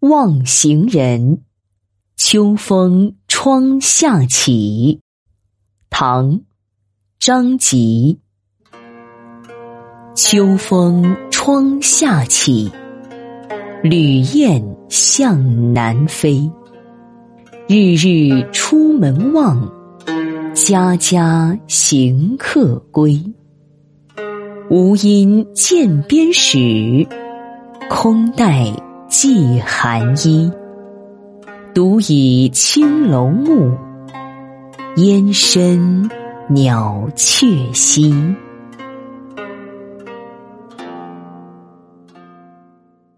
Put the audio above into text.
望行人，秋风窗下起。唐·张籍。秋风窗下起，旅雁向南飞。日日出门望，家家行客归。无因涧边始，空待寄寒衣。独倚青楼暮，烟深鸟雀稀。